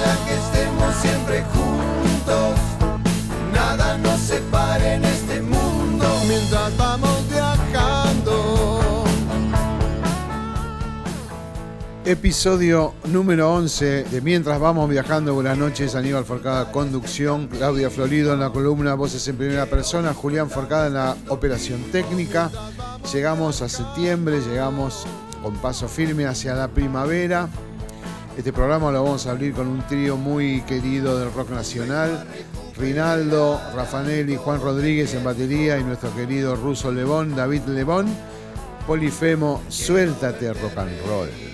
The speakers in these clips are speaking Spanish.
Que estemos siempre juntos, nada nos separe en este mundo mientras vamos viajando. Episodio número 11 de Mientras vamos viajando. Buenas noches, Aníbal Forcada, conducción, Claudia Florido en la columna Voces en Primera Persona, Julián Forcada en la operación técnica. Llegamos a septiembre, llegamos con paso firme hacia la primavera. Este programa lo vamos a abrir con un trío muy querido del rock nacional. Rinaldo, Rafanelli, Juan Rodríguez en batería y nuestro querido Ruso Lebón, David Lebón. Polifemo, suéltate rock and roll.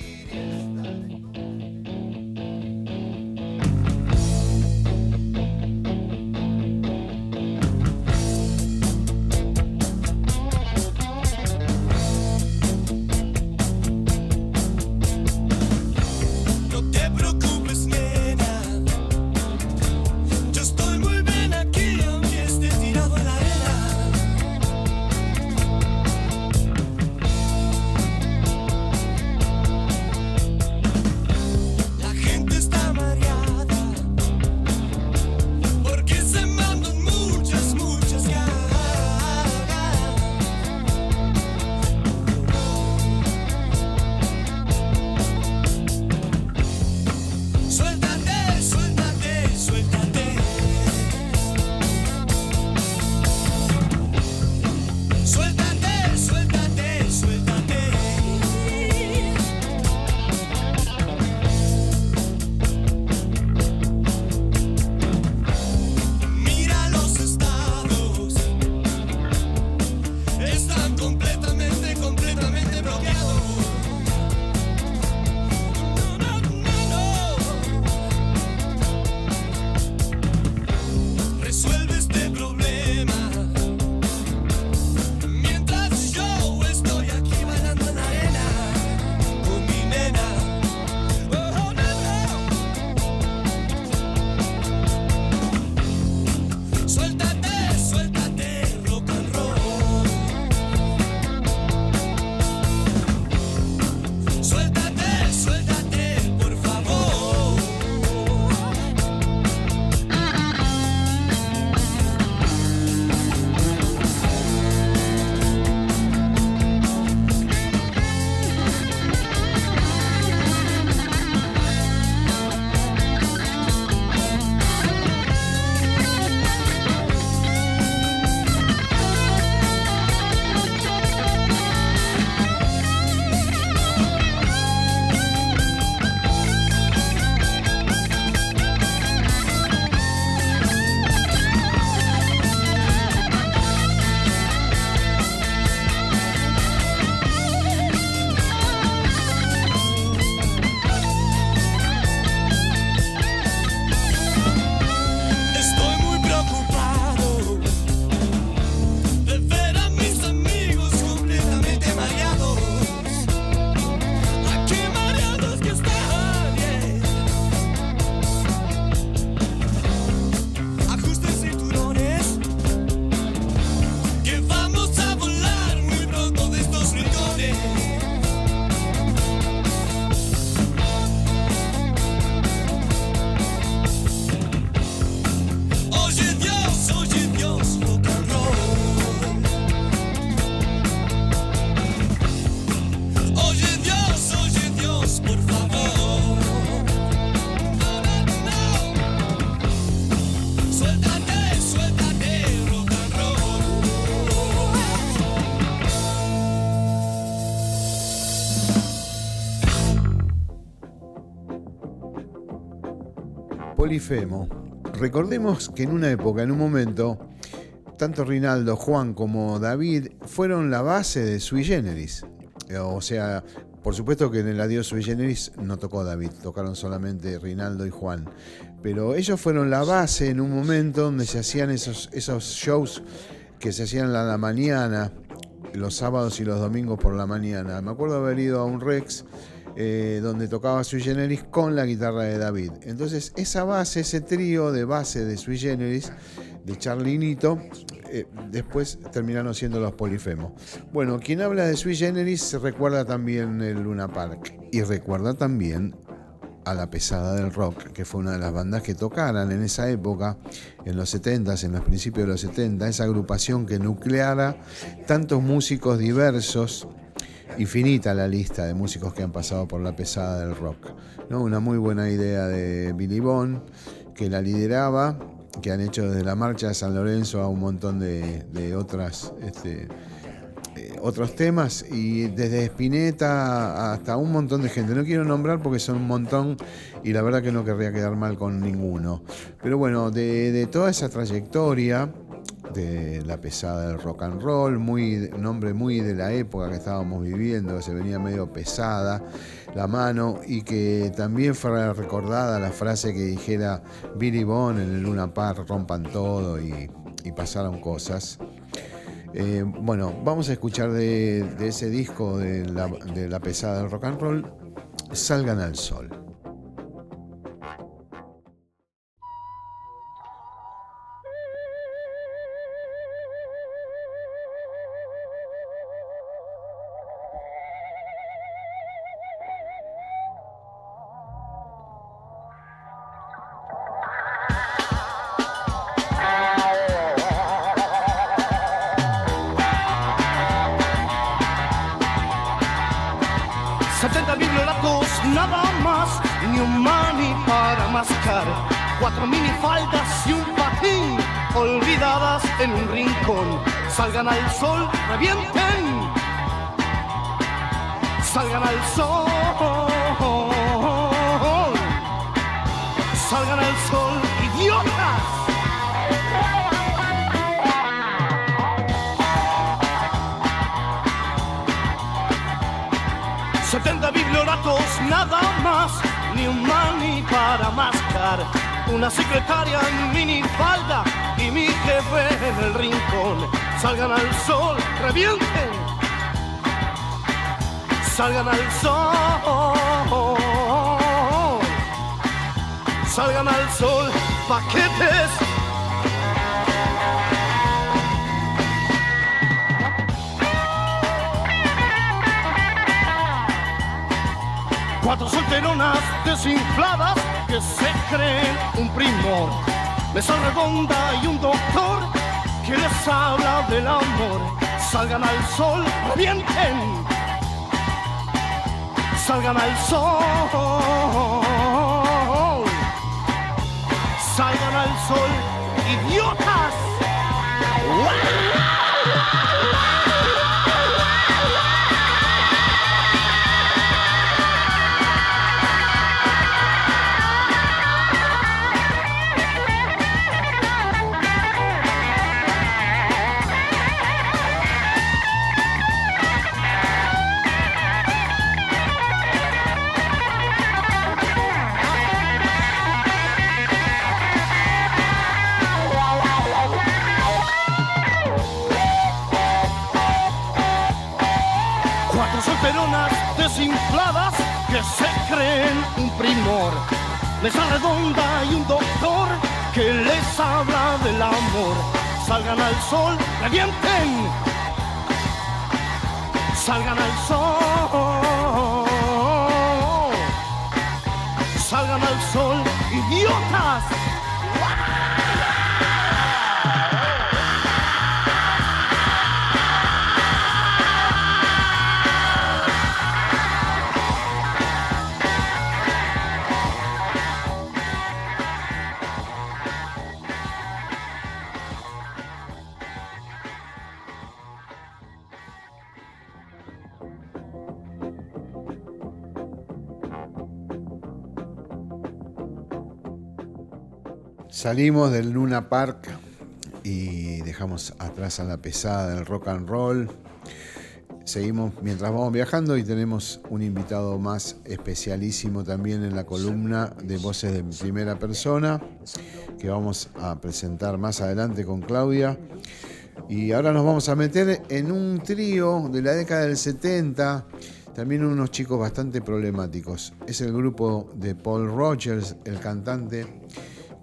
Recordemos que en una época, en un momento, tanto Rinaldo, Juan como David fueron la base de Sui Generis. Eh, O sea, por supuesto que en el Adiós Sui Generis no tocó David, tocaron solamente Rinaldo y Juan. Pero ellos fueron la base en un momento donde se hacían esos, esos shows que se hacían a la mañana, los sábados y los domingos por la mañana. Me acuerdo haber ido a un Rex eh, donde tocaba Sui Generis con la guitarra de David. Entonces, esa base, ese trío de base de Sui Generis, de Charlinito, eh, después terminaron siendo los Polifemos. Bueno, quien habla de Sui Generis recuerda también el Luna Park y recuerda también a la pesada del rock, que fue una de las bandas que tocaran en esa época, en los 70, en los principios de los 70, esa agrupación que nucleara tantos músicos diversos, infinita la lista de músicos que han pasado por la pesada del rock. ¿no? Una muy buena idea de Billy Bond, que la lideraba, que han hecho desde la marcha de San Lorenzo a un montón de, otras... Este, eh, otros temas y desde Spinetta hasta un montón de gente. No quiero nombrar porque son un montón y la verdad que no querría quedar mal con ninguno. Pero bueno, de toda esa trayectoria de la pesada del rock and roll, muy nombre muy de la época que estábamos viviendo, se venía medio pesada la mano y que también fue recordada la frase que dijera Billy Bond en el Luna Park, rompan todo y, pasaron cosas. Eh, bueno, vamos a escuchar de, de ese disco de la, de la pesada del rock and roll, Salgan al Sol. Cuatro solteronas desinfladas que se creen un primor. Mesa redonda y un doctor que les habla del amor. Salgan al sol, revienten. Salgan al sol. Salgan al sol, idiotas. Cuatro Mesa redonda y un doctor que les habla del amor. Salgan al sol, revienten. Salgan al sol. Salgan al sol, idiotas. Salimos del Luna Park y dejamos atrás a la pesada del rock and roll. Seguimos mientras vamos viajando y tenemos un invitado más especialísimo también en la columna de voces de primera persona que vamos a presentar más adelante con Claudia. Y ahora nos vamos a meter en un trío de la década del 70, también unos chicos bastante problemáticos. Es el grupo de Paul Rogers, el cantante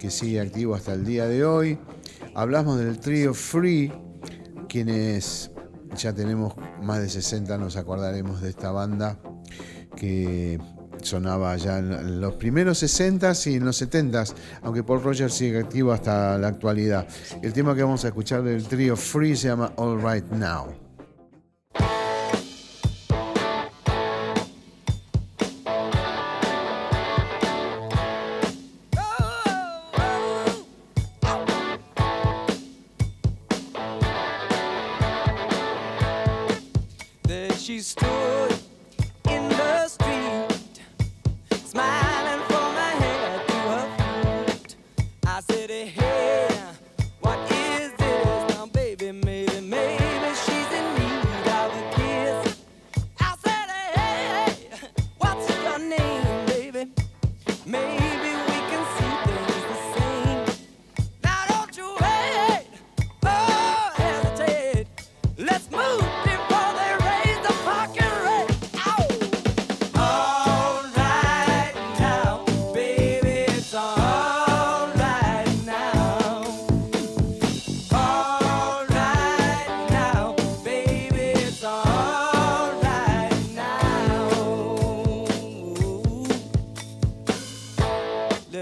que sigue activo hasta el día de hoy. Hablamos del trío Free, quienes ya tenemos más de 60, nos acordaremos de esta banda que sonaba ya en los primeros 60s y en los 70s, aunque Paul Rogers sigue activo hasta la actualidad. El tema que vamos a escuchar del trío Free se llama All Right Now.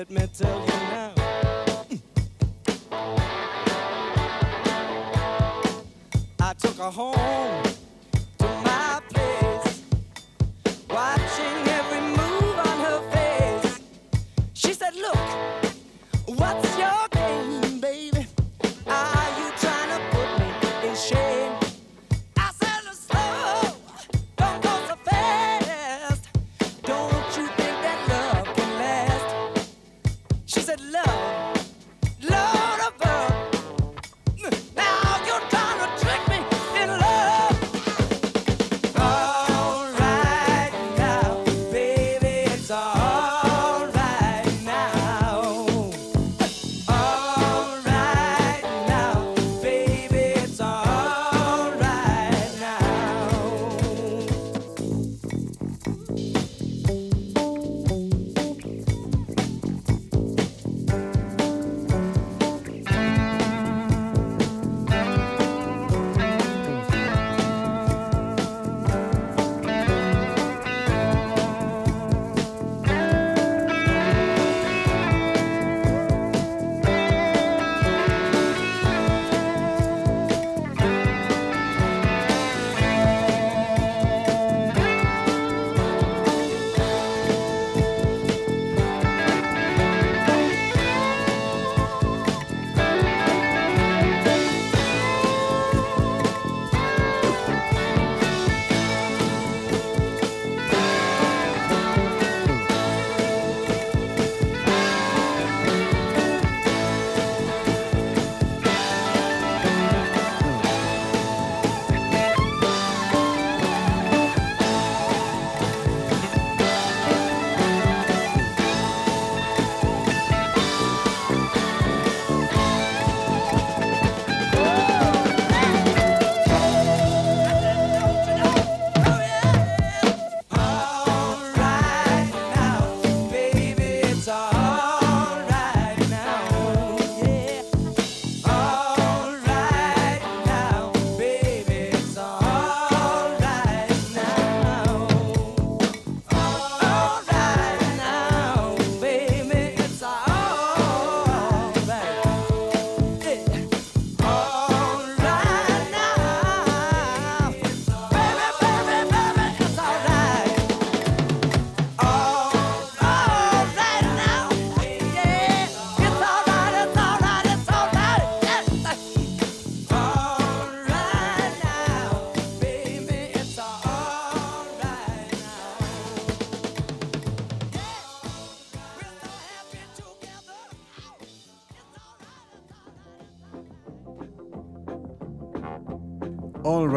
let me tell you now. I took her home.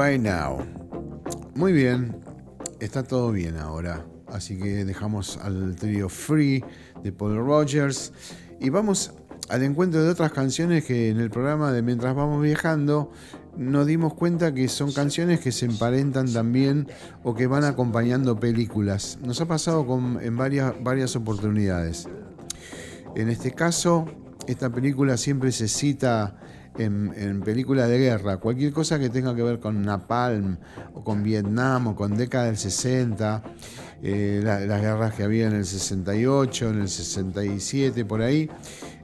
Right Now. Muy bien, está todo bien ahora. Así que dejamos al trío Free de Paul Rogers y vamos al encuentro de otras canciones que en el programa de Mientras vamos viajando nos dimos cuenta que son canciones que se emparentan también o que van acompañando películas. Nos ha pasado en varias oportunidades. En este caso, esta película siempre se cita en, en películas de guerra, cualquier cosa que tenga que ver con Napalm o con Vietnam o con década del 60, eh, las guerras que había en el 68, en el 67, por ahí.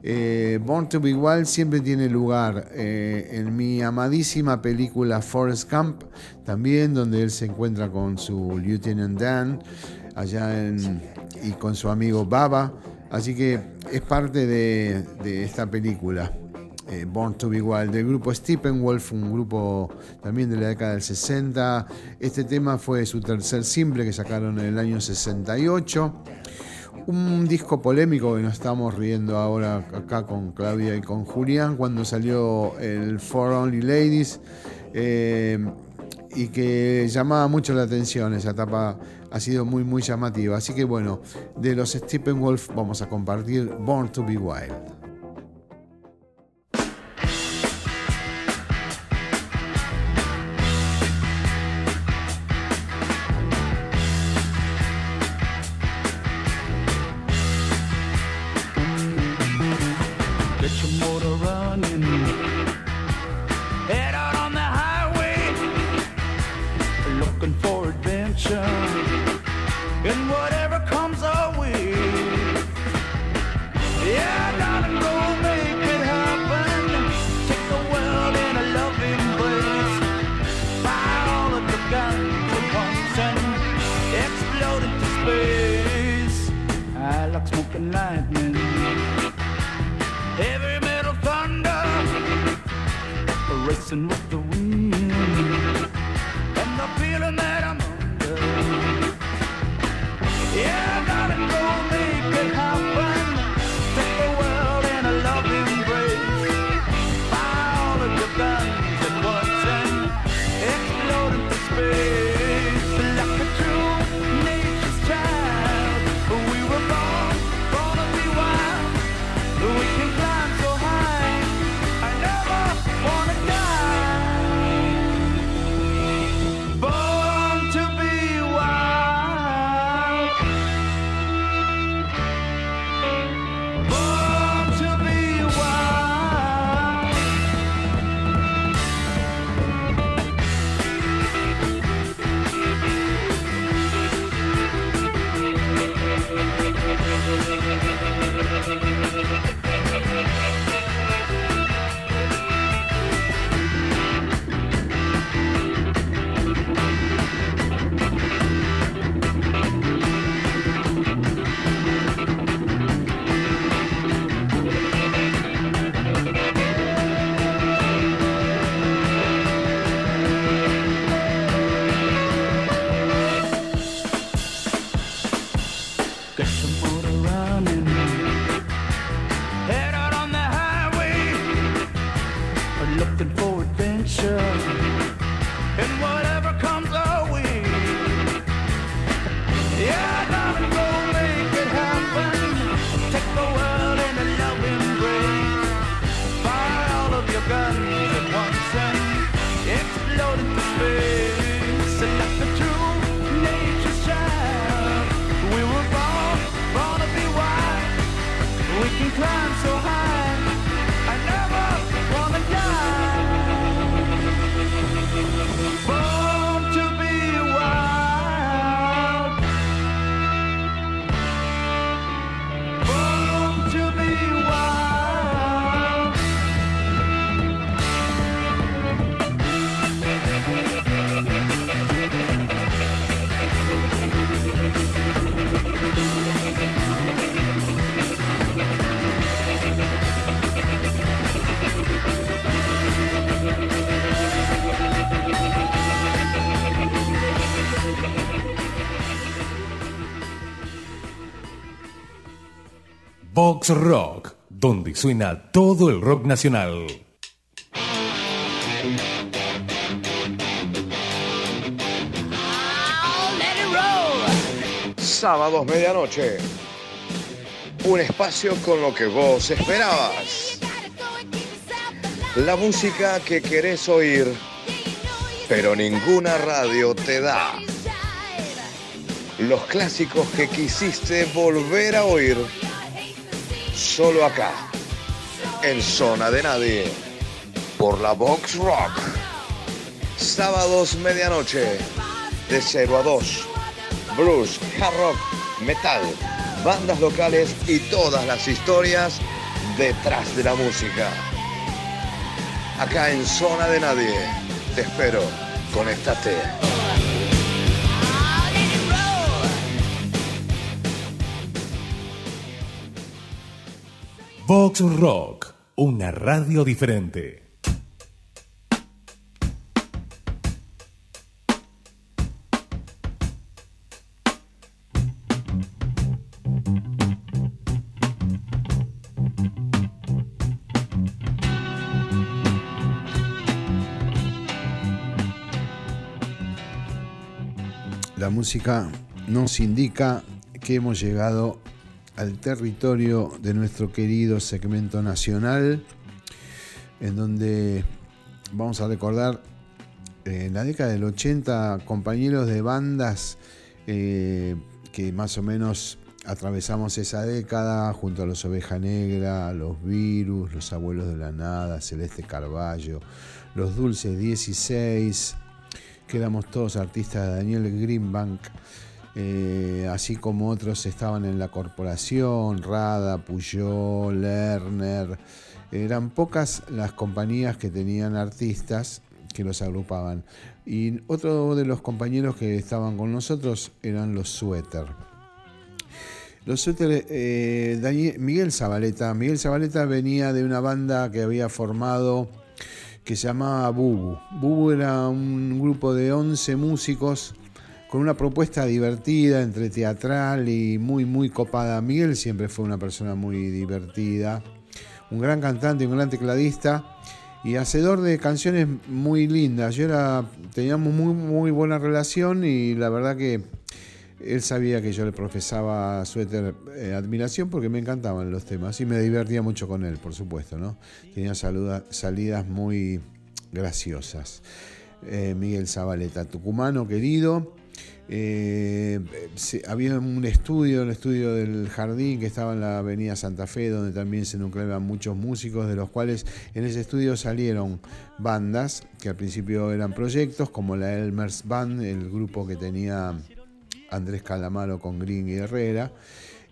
Eh, Born to Be Wild siempre tiene lugar eh, en mi amadísima película Forest Camp, también donde él se encuentra con su Lieutenant Dan allá en, y con su amigo Baba. Así que es parte de esta película eh, Born to Be Wild, del grupo Steppenwolf, un grupo también de la década del 60. Este tema fue su tercer simple que sacaron en el año 68. Un disco polémico que nos estamos riendo ahora acá con Claudia y con Julián cuando salió el For Only Ladies eh, y que llamaba mucho la atención, esa etapa ha sido muy muy llamativa. Así que bueno, de los Steppenwolf vamos a compartir Born to Be Wild. Racing with the Rock, donde suena todo el rock nacional. Sábados medianoche. Un espacio con lo que vos esperabas. La música que querés oír, pero ninguna radio te da. Los clásicos que quisiste volver a oír, solo acá, en Zona de Nadie, por la Box Rock. Sábados medianoche, de 0 a 2, blues, hard rock, metal, bandas locales y todas las historias detrás de la música. Acá en Zona de Nadie, te espero, conéctate. Vox Rock, una radio diferente. La música nos indica que hemos llegado al territorio de nuestro querido segmento nacional, en donde vamos a recordar eh, en la década del 80 compañeros de bandas eh, que más o menos atravesamos esa década junto a los Oveja Negra, los Virus, los Abuelos de la Nada, Celeste Carballo, los Dulces 16, que éramos todos artistas de Daniel Greenbank, eh, así como otros estaban en la corporación, Rada, Puyol, Lerner. Eran pocas las compañías que tenían artistas que los agrupaban. Y otro de los compañeros que estaban con nosotros eran los Suéter. Los Suéter, eh, Miguel Zabaleta. Miguel Zabaleta venía de una banda que había formado que se llamaba Bubu. Bubu era un grupo de 11 músicos con una propuesta divertida, entre teatral y muy, muy copada. Miguel siempre fue una persona muy divertida, un gran cantante, un gran tecladista y hacedor de canciones muy lindas. Yo era, teníamos muy, muy buena relación y la verdad que él sabía que yo le profesaba Suéter eh, admiración porque me encantaban los temas y me divertía mucho con él, por supuesto, ¿no? Tenía saluda- salidas muy graciosas. Eh, Miguel Zabaleta, tucumano querido. Eh, había un estudio, el estudio del jardín que estaba en la avenida Santa Fe, donde también se nucleaban muchos músicos, de los cuales en ese estudio salieron bandas que al principio eran proyectos, como la Elmers Band, el grupo que tenía Andrés Calamaro con Green y Herrera.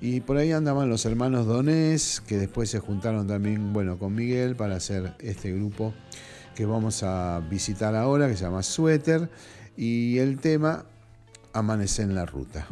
Y por ahí andaban los hermanos Donés, que después se juntaron también, bueno, con Miguel para hacer este grupo que vamos a visitar ahora, que se llama Suéter. Y el tema, Amanece en la Ruta.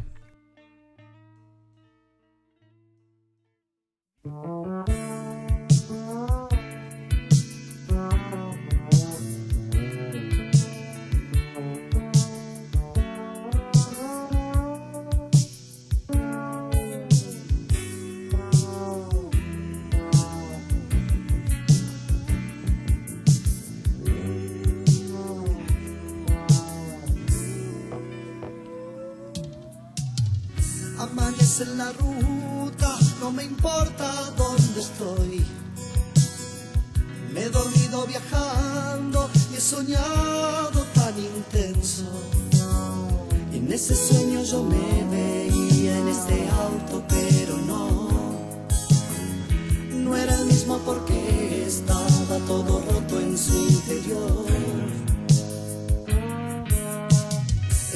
En la ruta, no me importa dónde estoy. Me he dormido viajando y he soñado tan intenso. En ese sueño yo me veía en este auto, pero no. No era el mismo porque estaba todo roto en su interior.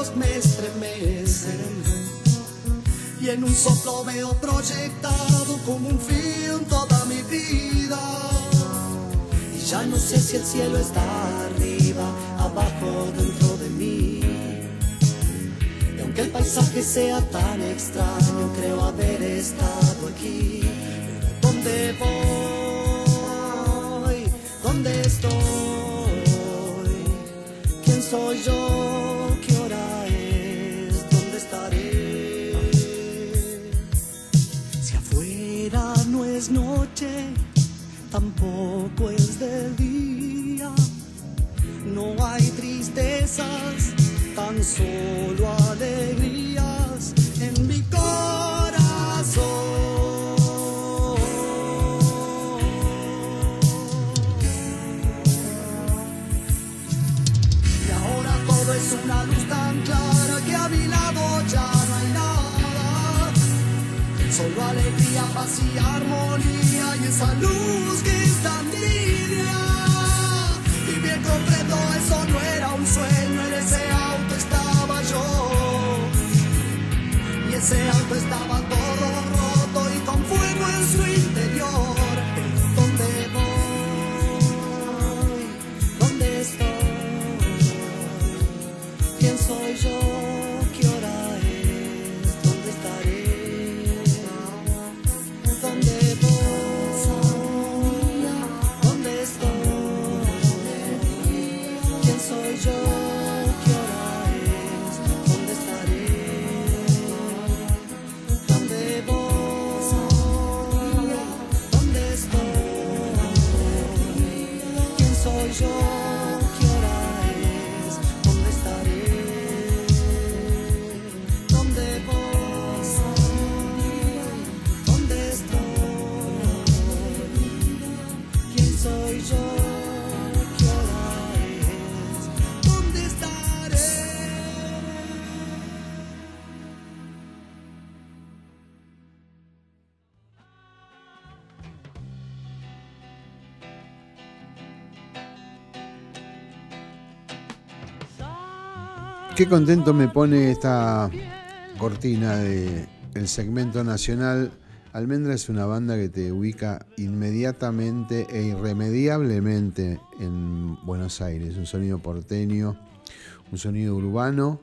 Recuerdos me estremecen. Y en un soplo veo proyectado como un film toda mi vida. Y ya no sé si el cielo está arriba, abajo, dentro de mí. Y aunque el paisaje sea tan extraño, creo haber estado aquí. ¿Dónde voy? ¿Dónde estoy? ¿Quién soy yo? Tampoco es de día. No hay tristezas, tan solo alegrías en mi corazón. Y ahora todo es una luz Solo alegría, paz y armonía y esa luz que es tan tibia. Y bien comprendo, eso no era un sueño, en ese auto estaba yo. Y ese auto estaba todo Qué contento me pone esta cortina de el segmento nacional. Almendra es una banda que te ubica inmediatamente e irremediablemente en Buenos Aires. Un sonido porteño, un sonido urbano.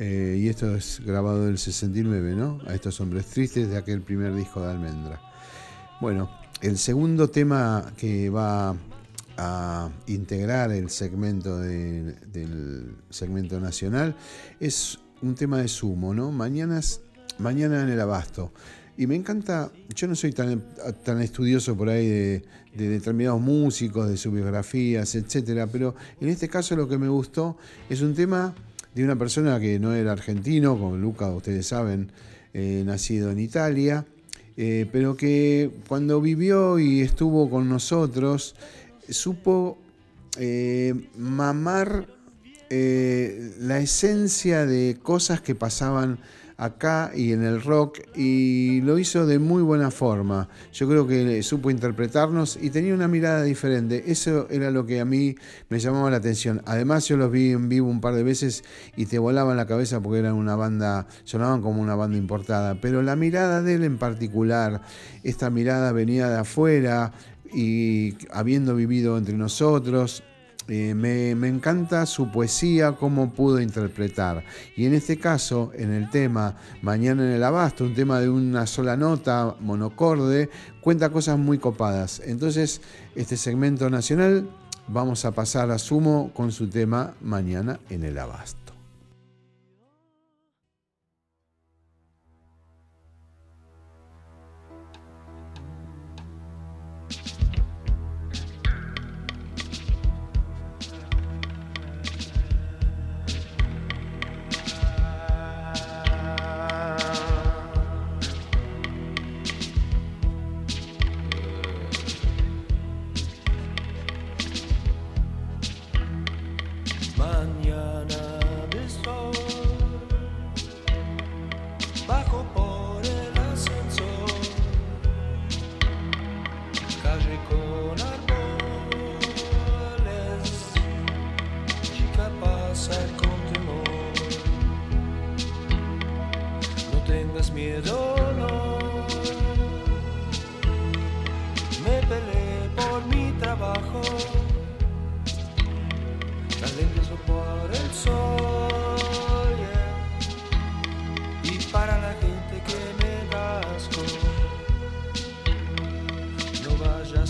eh, y esto es grabado del 69, ¿no? A estos hombres tristes de aquel primer disco de Almendra. Bueno, el segundo tema que va a integrar el segmento de- del segmento nacional es un tema de sumo, ¿no? Mañanas, mañana en el abasto. Y me encanta, yo no soy tan, tan estudioso por ahí de, de determinados músicos, de sus biografías, etcétera, pero en este caso lo que me gustó es un tema de una persona que no era argentino, como Luca, ustedes saben, eh, nacido en Italia, eh, pero que cuando vivió y estuvo con nosotros, supo eh, mamar eh, la esencia de cosas que pasaban acá y en el rock y lo hizo de muy buena forma. Yo creo que supo interpretarnos y tenía una mirada diferente. Eso era lo que a mí me llamaba la atención. Además yo los vi en vivo un par de veces y te volaban la cabeza porque eran una banda, sonaban como una banda importada. Pero la mirada de él en particular, esta mirada venía de afuera y habiendo vivido entre nosotros, eh, me, me encanta su poesía, cómo pudo interpretar. Y en este caso, en el tema Mañana en el Abasto, un tema de una sola nota, monocorde, cuenta cosas muy copadas. Entonces, este segmento nacional, vamos a pasar a Sumo con su tema Mañana en el Abasto.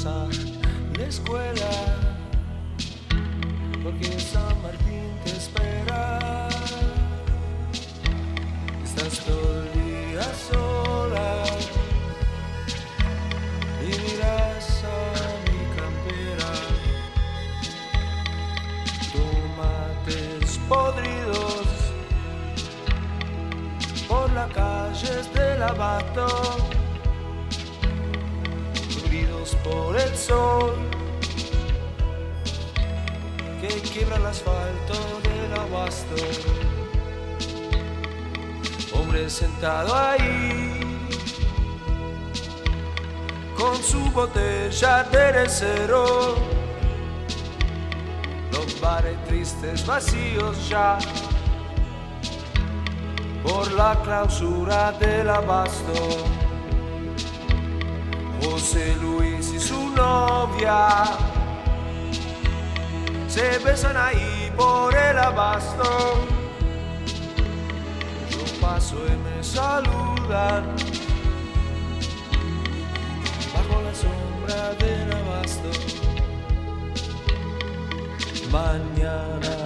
casa escuela, porque San Martín te espera. Estás todo día sola y miras a mi campera. Tomates podridos por las calles del abato por el sol que quiebra el asfalto del abasto. Hombre sentado ahí con su botella de cero. Los bares tristes vacíos ya por la clausura del abasto. Novia se besan ahí por el abasto. Yo paso y me saludan bajo la sombra del abasto. Mañana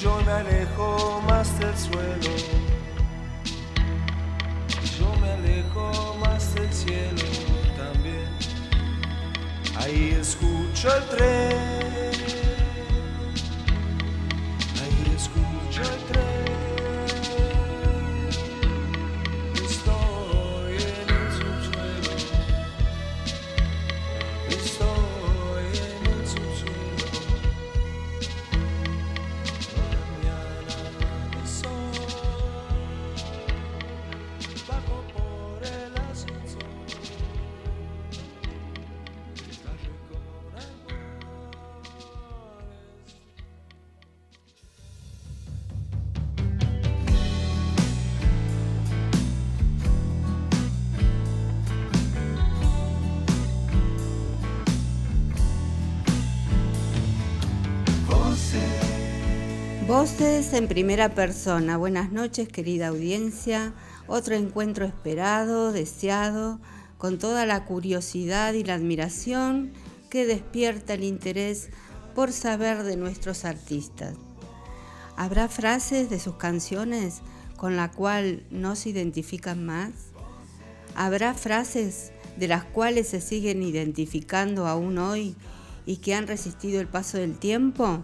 yo me alejo más del suelo. Yo me alejo más del cielo también. Ahí escucho el tren. En primera persona. Buenas noches, querida audiencia. Otro encuentro esperado, deseado, con toda la curiosidad y la admiración que despierta el interés por saber de nuestros artistas. ¿Habrá frases de sus canciones con la cual no se identifican más? ¿Habrá frases de las cuales se siguen identificando aún hoy y que han resistido el paso del tiempo?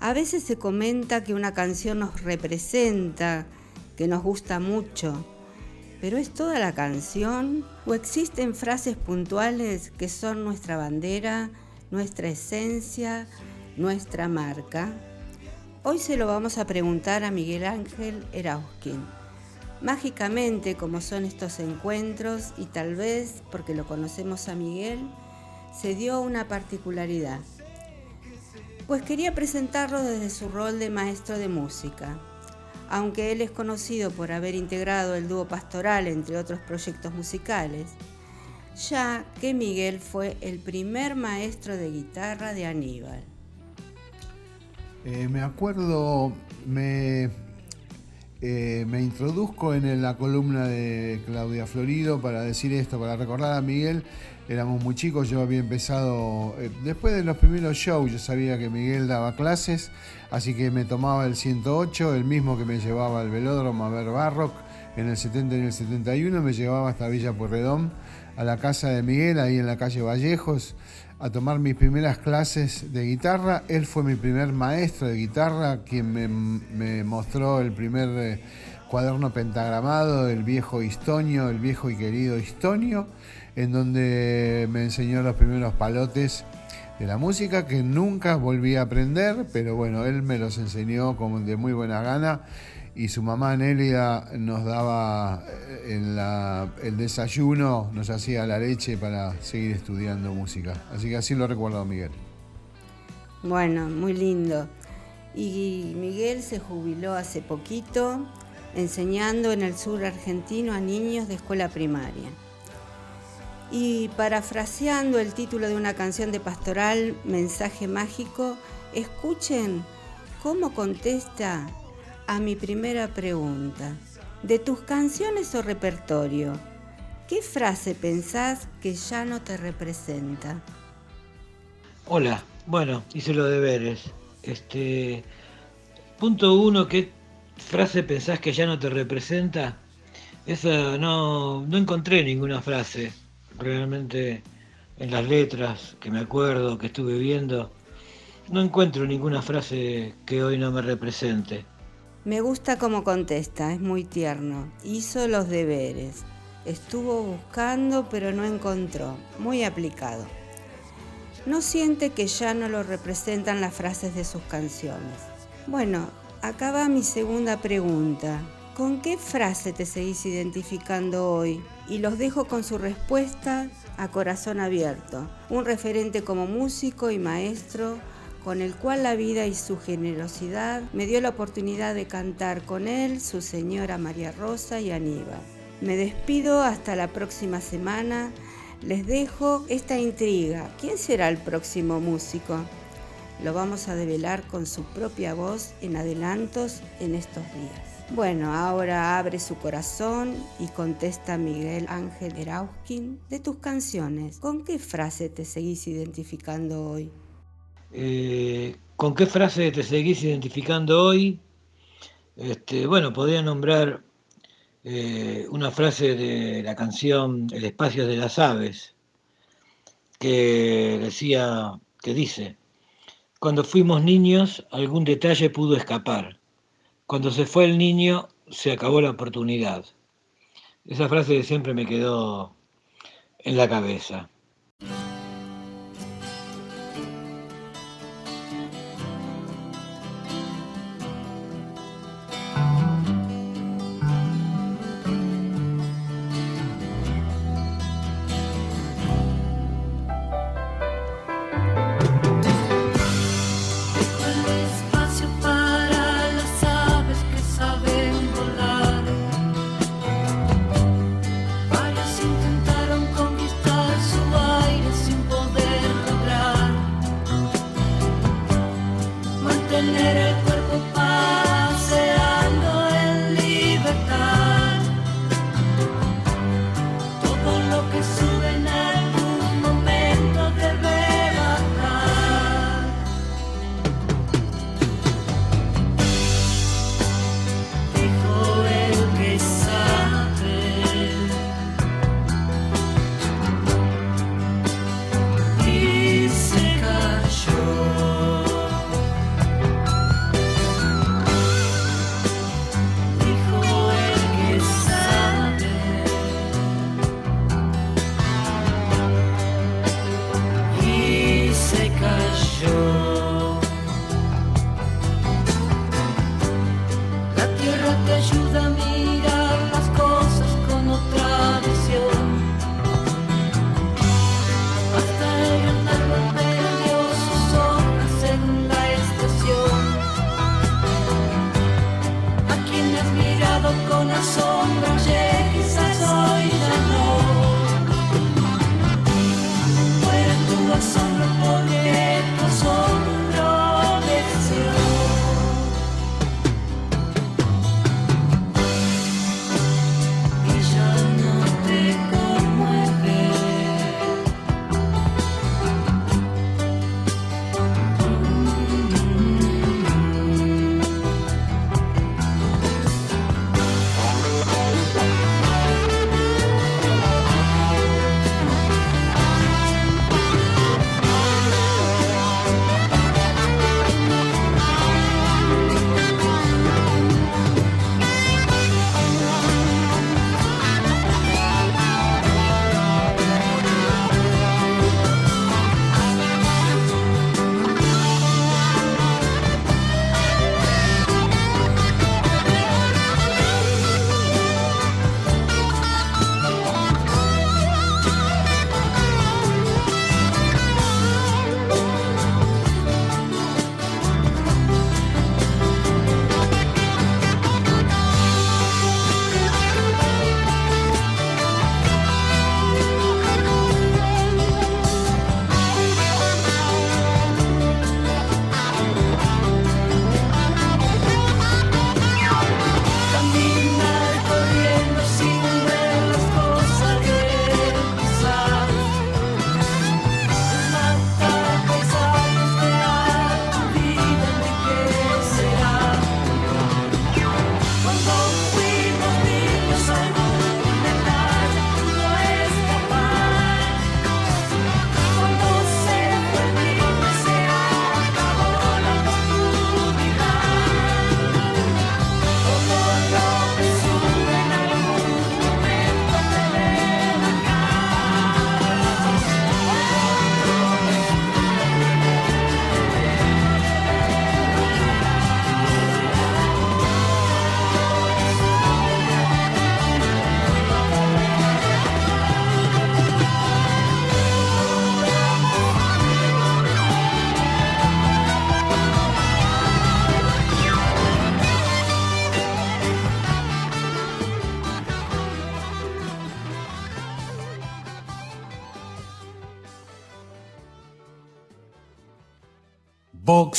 A veces se comenta que una canción nos representa, que nos gusta mucho, pero ¿es toda la canción o existen frases puntuales que son nuestra bandera, nuestra esencia, nuestra marca? Hoy se lo vamos a preguntar a Miguel Ángel Erauskin. Mágicamente, como son estos encuentros, y tal vez porque lo conocemos a Miguel, se dio una particularidad pues quería presentarlo desde su rol de maestro de música. Aunque él es conocido por haber integrado el dúo pastoral entre otros proyectos musicales, ya que Miguel fue el primer maestro de guitarra de Aníbal. Eh, me acuerdo, me, eh, me introduzco en la columna de Claudia Florido para decir esto, para recordar a Miguel. Éramos muy chicos, yo había empezado, eh, después de los primeros shows, yo sabía que Miguel daba clases, así que me tomaba el 108, el mismo que me llevaba al velódromo a ver Barrock en el 70 y en el 71, me llevaba hasta Villa Pueyrredón, a la casa de Miguel, ahí en la calle Vallejos, a tomar mis primeras clases de guitarra. Él fue mi primer maestro de guitarra, quien me, me mostró el primer eh, cuaderno pentagramado, el viejo Histonio, el viejo y querido Histonio, en donde me enseñó los primeros palotes de la música que nunca volví a aprender, pero bueno, él me los enseñó como de muy buena gana y su mamá Nélida nos daba eh, el desayuno, nos hacía la leche para seguir estudiando música. Así que así lo recuerdo Miguel. Bueno, muy lindo. Y Miguel se jubiló hace poquito enseñando en el sur argentino a niños de escuela primaria. Y parafraseando el título de una canción de pastoral, Mensaje Mágico, escuchen cómo contesta a mi primera pregunta. De tus canciones o repertorio, ¿qué frase pensás que ya no te representa? Hola, bueno, hice los deberes. Este, punto uno, ¿qué frase pensás que ya no te representa? Esa no, no encontré ninguna frase realmente en las letras que me acuerdo, que estuve viendo. No encuentro ninguna frase que hoy no me represente. Me gusta cómo contesta, es muy tierno. Hizo los deberes. Estuvo buscando pero no encontró. Muy aplicado. No siente que ya no lo representan las frases de sus canciones. Bueno, acá va mi segunda pregunta. ¿Con qué frase te seguís identificando hoy? Y los dejo con su respuesta a corazón abierto. Un referente como músico y maestro con el cual la vida y su generosidad me dio la oportunidad de cantar con él, su señora María Rosa y Aníbal. Me despido hasta la próxima semana. Les dejo esta intriga. ¿Quién será el próximo músico? Lo vamos a develar con su propia voz en adelantos en estos días. Bueno, ahora abre su corazón y contesta Miguel Ángel Erauskin de tus canciones. ¿Con qué frase te seguís identificando hoy? Eh, ¿Con qué frase te seguís identificando hoy? Este, bueno, podría nombrar eh, una frase de la canción El espacio de las aves, que decía, que dice, cuando fuimos niños algún detalle pudo escapar, cuando se fue el niño se acabó la oportunidad. Esa frase siempre me quedó en la cabeza.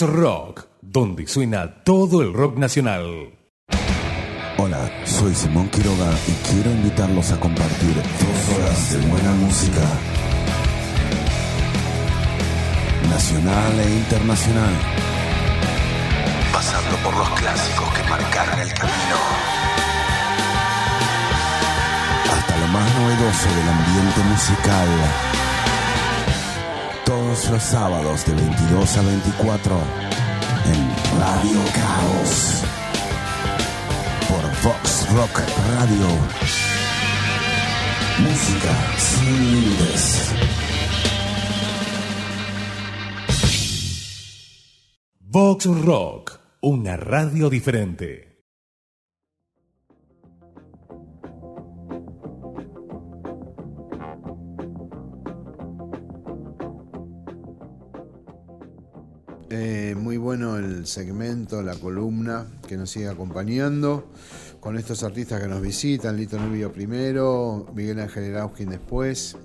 Rock, donde suena todo el rock nacional. Hola, soy Simón Quiroga y quiero invitarlos a compartir dos horas de buena música. Nacional e internacional. Pasando por los clásicos que marcaron el camino. Hasta lo más novedoso del ambiente musical. Todos los sábados de 22 a 24 en Radio Caos por Vox Rock Radio. Música sin límites. Vox Rock, una radio diferente. Eh, muy bueno el segmento, la columna que nos sigue acompañando con estos artistas que nos visitan, Lito Nubio primero, Miguel Ángel Erauskin después.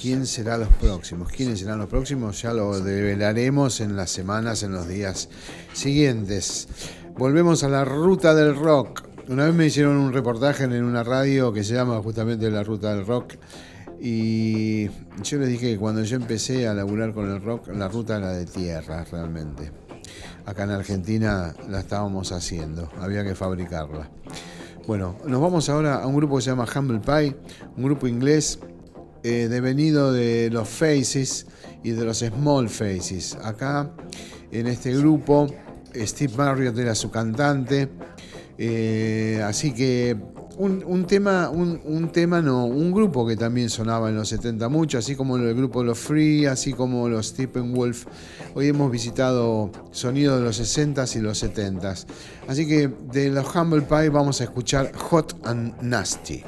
¿Quién será los próximos? ¿Quiénes serán los próximos? Ya lo develaremos en las semanas, en los días siguientes. Volvemos a la ruta del rock. Una vez me hicieron un reportaje en una radio que se llama justamente La Ruta del Rock. Y yo les dije que cuando yo empecé a laburar con el rock, la ruta era de tierra realmente. Acá en Argentina la estábamos haciendo, había que fabricarla. Bueno, nos vamos ahora a un grupo que se llama Humble Pie, un grupo inglés eh, devenido de los Faces y de los Small Faces. Acá en este grupo, Steve Marriott era su cantante. eh, así que un, tema, un, tema no, un grupo que también sonaba en los 70 mucho, así como el grupo Los Free, así como los Steppenwolf. Hoy hemos visitado sonidos de los 60s y los 70s. Así que de los Humble Pie vamos a escuchar Hot and nasty.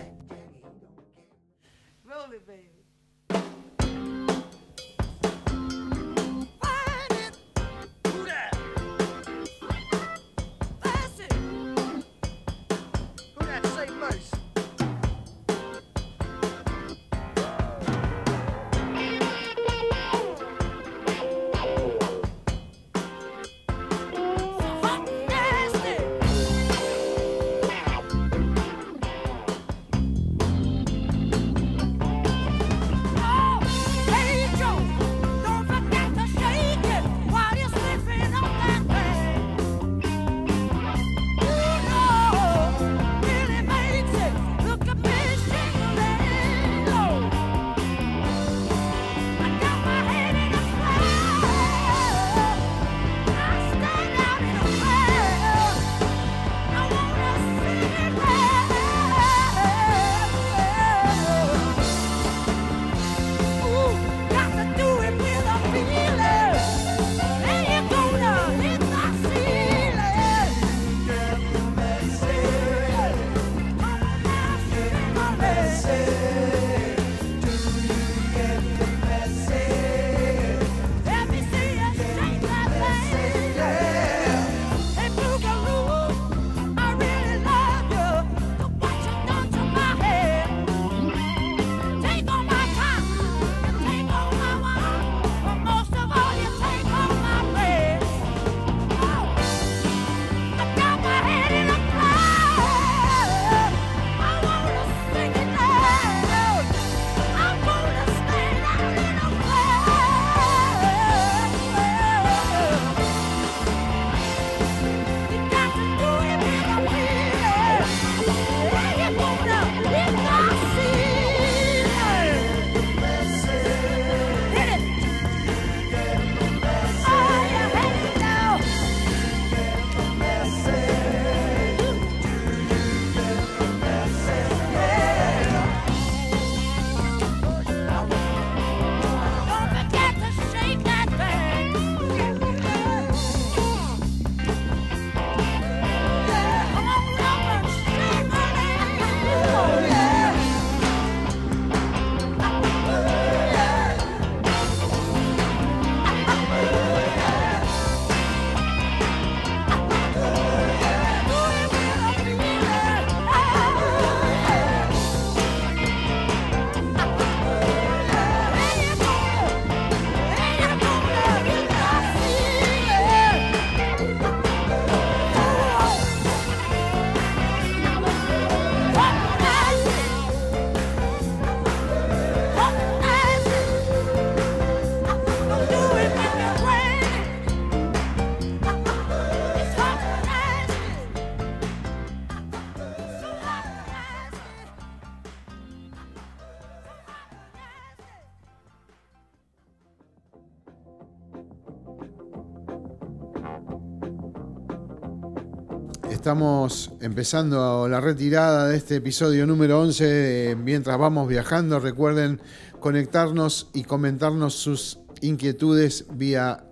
Estamos empezando la retirada de este episodio número 11. de Mientras vamos viajando, recuerden conectarnos y comentarnos sus inquietudes vía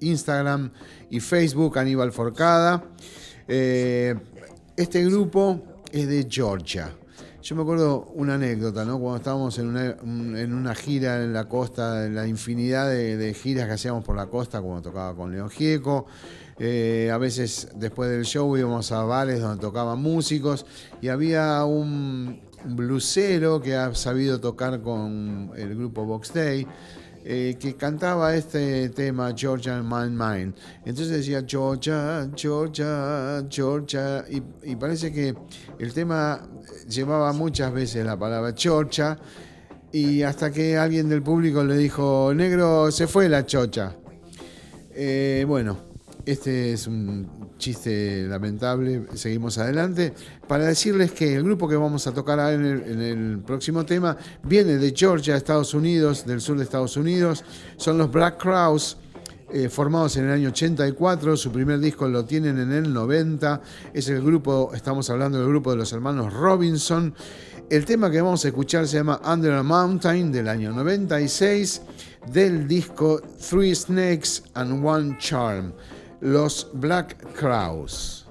Instagram y Facebook, Aníbal Forcada. Eh, este grupo es de Georgia. Yo me acuerdo una anécdota, ¿no? Cuando estábamos en una, gira en la costa, en la infinidad de, de giras que hacíamos por la costa, cuando tocaba con Leo Gieco. Eh, a veces después del show íbamos a bares donde tocaban músicos y había un blusero que ha sabido tocar con el grupo Box Day eh, que cantaba este tema Georgia Mine Mine. Entonces decía Georgia, Georgia, Georgia y, parece que el tema llevaba muchas veces la palabra Georgia y hasta que alguien del público le dijo, negro, se fue la chocha. Eh, bueno, este es un chiste lamentable. Seguimos adelante. Para decirles que el grupo que vamos a tocar ahora en el, en el próximo tema viene de Georgia, Estados Unidos, del sur de Estados Unidos. Son los Black Crowes. eh, formados en el año 84, su primer disco lo tienen en el 90, es el grupo, estamos hablando del grupo de los hermanos Robinson, el tema que vamos a escuchar se llama Under a Mountain del año 96 del disco Three Snakes and One Charm, los Black Crowes.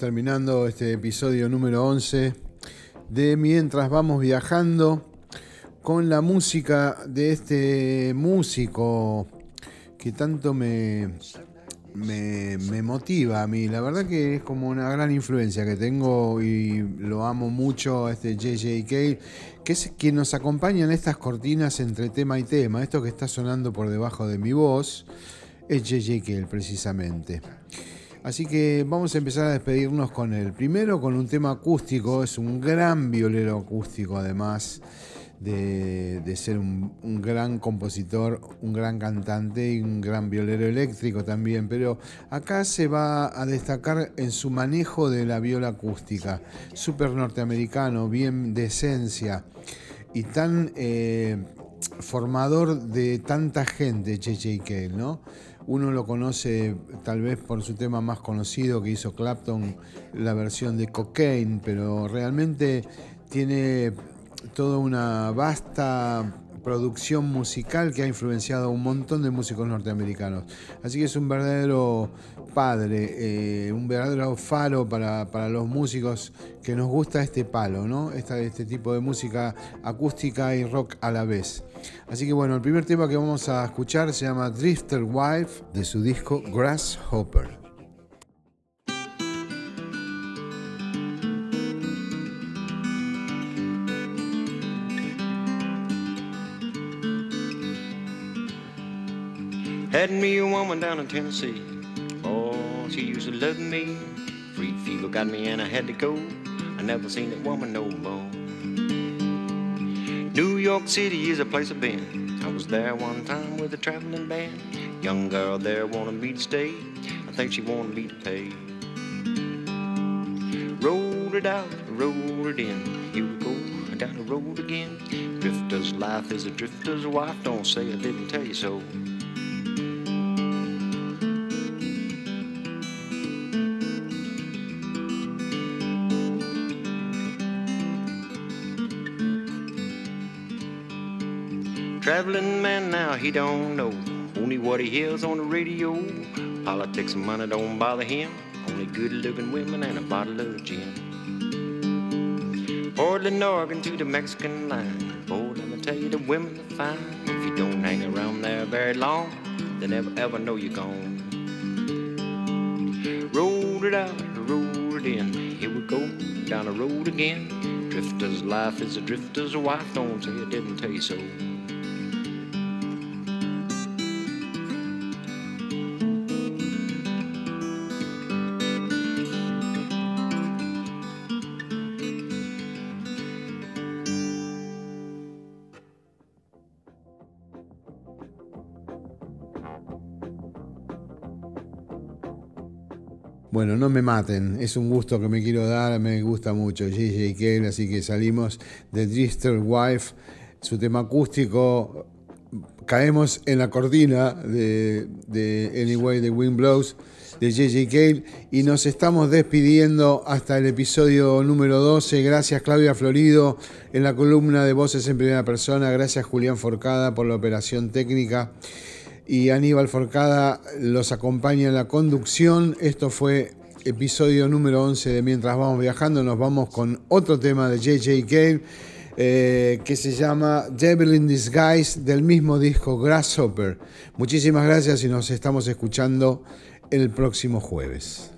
Terminando este episodio número 11 de Mientras vamos viajando con la música de este músico que tanto me, me, me motiva a mí. La verdad que es como una gran influencia que tengo y lo amo mucho a este JJ Cale, que es quien nos acompaña en estas cortinas entre tema y tema. Esto que está sonando por debajo de mi voz es JJ Cale precisamente. Así que vamos a empezar a despedirnos con el primero, con un tema acústico. Es un gran violero acústico, además de, de ser un, un gran compositor, un gran cantante y un gran violero eléctrico también. Pero acá se va a destacar en su manejo de la viola acústica. Súper norteamericano, bien de esencia y tan eh, formador de tanta gente, Cheche Cale, ¿no? Uno lo conoce tal vez por su tema más conocido que hizo Clapton, la versión de Cocaine, pero realmente tiene toda una vasta producción musical que ha influenciado a un montón de músicos norteamericanos. Así que es un verdadero padre, eh, un verdadero faro para, para, los músicos que nos gusta este palo, ¿no? Este tipo de música acústica y rock a la vez. Así que bueno, el primer tema que vamos a escuchar se llama Drifter Wife de su disco Grasshopper. Had me a woman down in Tennessee. Oh, she used to love me. Free fever got me and I had to go. I never seen that woman no more. New York City is a place I've been. I was there one time with a traveling band. Young girl there wanted me to stay. I think she wanted me to pay. Rolled it out, rolled it in. Here we go down the road again. Drifter's life is a drifter's wife. Don't say I didn't tell you so. Traveling man now, he don't know only what he hears on the radio. Politics and money don't bother him. Only good looking women and a bottle of gin. Portland, Oregon to the Mexican line. Boy, let me tell you, the women are fine. If you don't hang around there very long, they never ever know you're gone. Rolled it out, rolled it in. Here we go, down the road again. Drifter's life is a drifter's wife. Don't say I didn't tell you so. No me maten, es un gusto que me quiero dar, me gusta mucho JJ Cale, así que salimos de Drifter Wife, su tema acústico, caemos en la cortina de, de Anyway the Wind Blows de JJ Cale y nos estamos despidiendo hasta el episodio número 12. Gracias Claudia Florido en la columna de Voces en Primera Persona, gracias Julián Forcada por la operación técnica y Aníbal Forcada los acompaña en la conducción. Esto fue episodio número 11 de Mientras vamos viajando. Nos vamos con otro tema de JJ Cale eh, que se llama Devil in Disguise del mismo disco Grasshopper. Muchísimas gracias y nos estamos escuchando el próximo jueves.